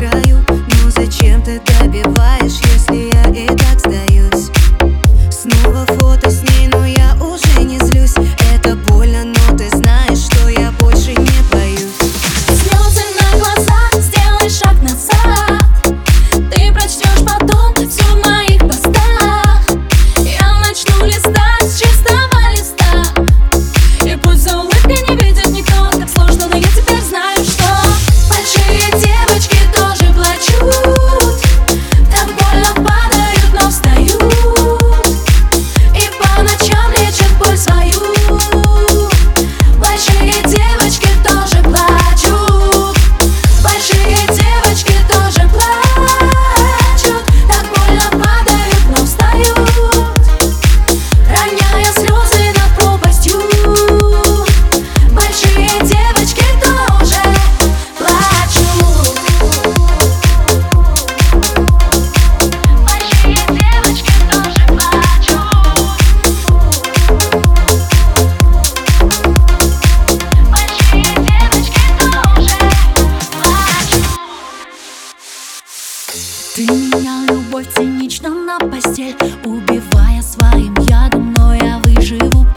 краю Но зачем ты добиваешься? Ты меня, любовь, цинично на постель. Убивая своим ядом, но я выживу.